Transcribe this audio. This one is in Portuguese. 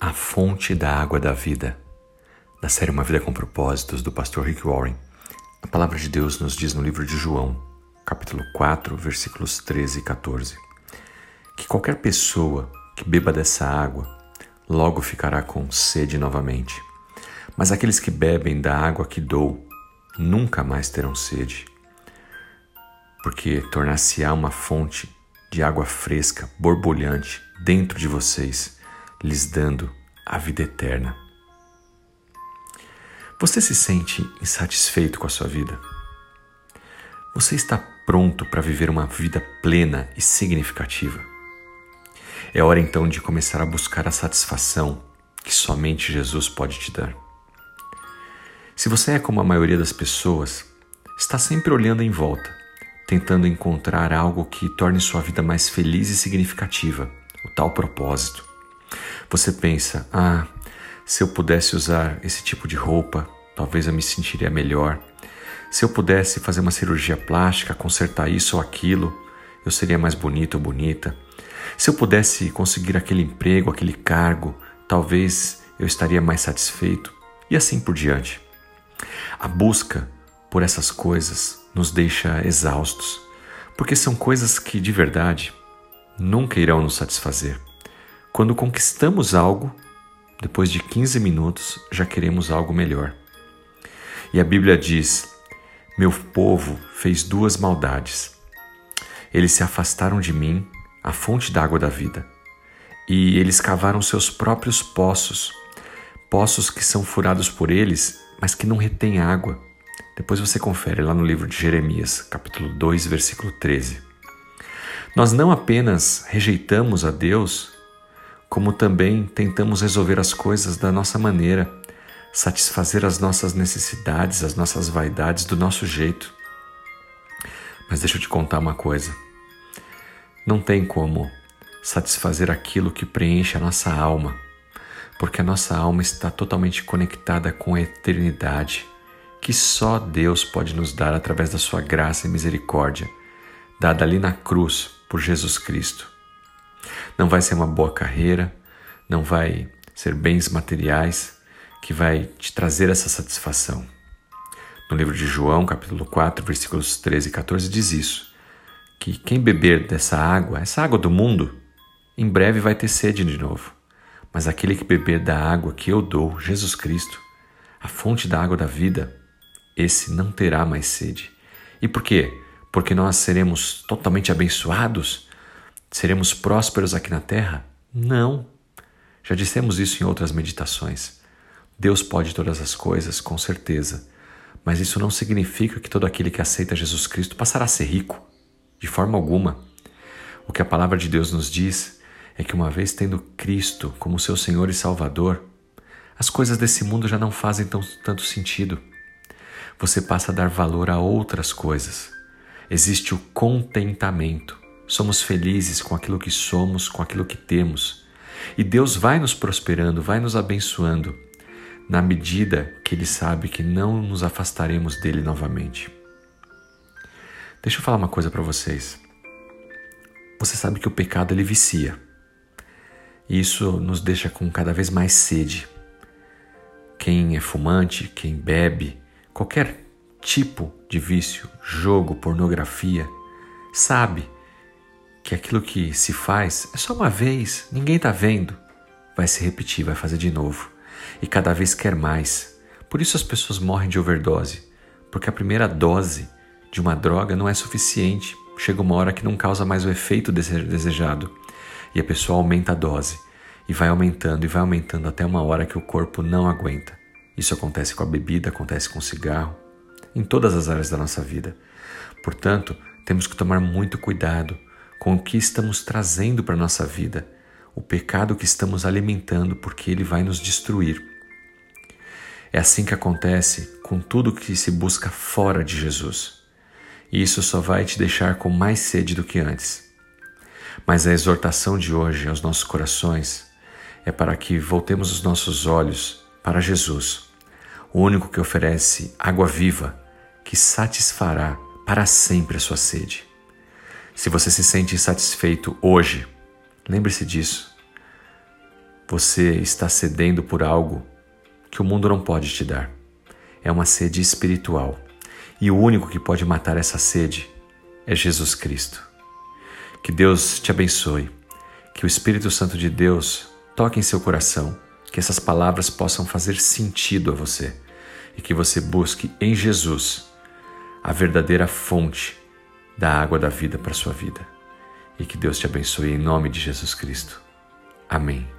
A fonte da água da vida. Da série Uma Vida com Propósitos, do pastor Rick Warren. A palavra de Deus nos diz no livro de João, capítulo 4, versículos 13 e 14, que qualquer pessoa que beba dessa água logo ficará com sede novamente. Mas aqueles que bebem da água que dou nunca mais terão sede, porque tornar-se-á uma fonte de água fresca, borbulhante dentro de vocês lhes dando a vida eterna. Você se sente insatisfeito com a sua vida? Você está pronto para viver uma vida plena e significativa? É hora então de começar a buscar a satisfação que somente Jesus pode te dar. Se você é como a maioria das pessoas, está sempre olhando em volta, tentando encontrar algo que torne sua vida mais feliz e significativa, o tal propósito. Você pensa: ah, se eu pudesse usar esse tipo de roupa, talvez eu me sentiria melhor. Se eu pudesse fazer uma cirurgia plástica, consertar isso ou aquilo, eu seria mais bonito ou bonita. Se eu pudesse conseguir aquele emprego, aquele cargo, talvez eu estaria mais satisfeito. E assim por diante. A busca por essas coisas nos deixa exaustos, porque são coisas que de verdade nunca irão nos satisfazer. Quando conquistamos algo, depois de 15 minutos já queremos algo melhor. E a Bíblia diz: Meu povo fez duas maldades. Eles se afastaram de mim, a fonte da água da vida, e eles cavaram seus próprios poços, poços que são furados por eles, mas que não retêm água. Depois você confere lá no livro de Jeremias, capítulo 2, versículo 13. Nós não apenas rejeitamos a Deus, como também tentamos resolver as coisas da nossa maneira, satisfazer as nossas necessidades, as nossas vaidades do nosso jeito. Mas deixa eu te contar uma coisa. Não tem como satisfazer aquilo que preenche a nossa alma, porque a nossa alma está totalmente conectada com a eternidade, que só Deus pode nos dar através da sua graça e misericórdia, dada ali na cruz por Jesus Cristo. Não vai ser uma boa carreira, não vai ser bens materiais que vai te trazer essa satisfação. No livro de João, capítulo 4, versículos 13 e 14, diz isso: que quem beber dessa água, essa água do mundo, em breve vai ter sede de novo. Mas aquele que beber da água que eu dou, Jesus Cristo, a fonte da água da vida, esse não terá mais sede. E por quê? Porque nós seremos totalmente abençoados Seremos prósperos aqui na terra? Não. Já dissemos isso em outras meditações. Deus pode todas as coisas, com certeza, mas isso não significa que todo aquele que aceita Jesus Cristo passará a ser rico, de forma alguma. O que a palavra de Deus nos diz é que, uma vez tendo Cristo como seu Senhor e Salvador, as coisas desse mundo já não fazem tão, tanto sentido. Você passa a dar valor a outras coisas. Existe o contentamento somos felizes com aquilo que somos, com aquilo que temos. E Deus vai nos prosperando, vai nos abençoando, na medida que Ele sabe que não nos afastaremos dele novamente. Deixa eu falar uma coisa para vocês. Você sabe que o pecado ele vicia. E isso nos deixa com cada vez mais sede. Quem é fumante, quem bebe, qualquer tipo de vício, jogo, pornografia, sabe que aquilo que se faz é só uma vez, ninguém está vendo. Vai se repetir, vai fazer de novo. E cada vez quer mais. Por isso as pessoas morrem de overdose, porque a primeira dose de uma droga não é suficiente. Chega uma hora que não causa mais o efeito desejado. E a pessoa aumenta a dose. E vai aumentando e vai aumentando até uma hora que o corpo não aguenta. Isso acontece com a bebida, acontece com o cigarro, em todas as áreas da nossa vida. Portanto, temos que tomar muito cuidado com o que estamos trazendo para a nossa vida, o pecado que estamos alimentando, porque ele vai nos destruir. É assim que acontece com tudo que se busca fora de Jesus. E isso só vai te deixar com mais sede do que antes. Mas a exortação de hoje aos nossos corações é para que voltemos os nossos olhos para Jesus, o único que oferece água viva que satisfará para sempre a sua sede. Se você se sente insatisfeito hoje, lembre-se disso. Você está cedendo por algo que o mundo não pode te dar. É uma sede espiritual. E o único que pode matar essa sede é Jesus Cristo. Que Deus te abençoe. Que o Espírito Santo de Deus toque em seu coração. Que essas palavras possam fazer sentido a você. E que você busque em Jesus a verdadeira fonte da água da vida para a sua vida. E que Deus te abençoe em nome de Jesus Cristo. Amém.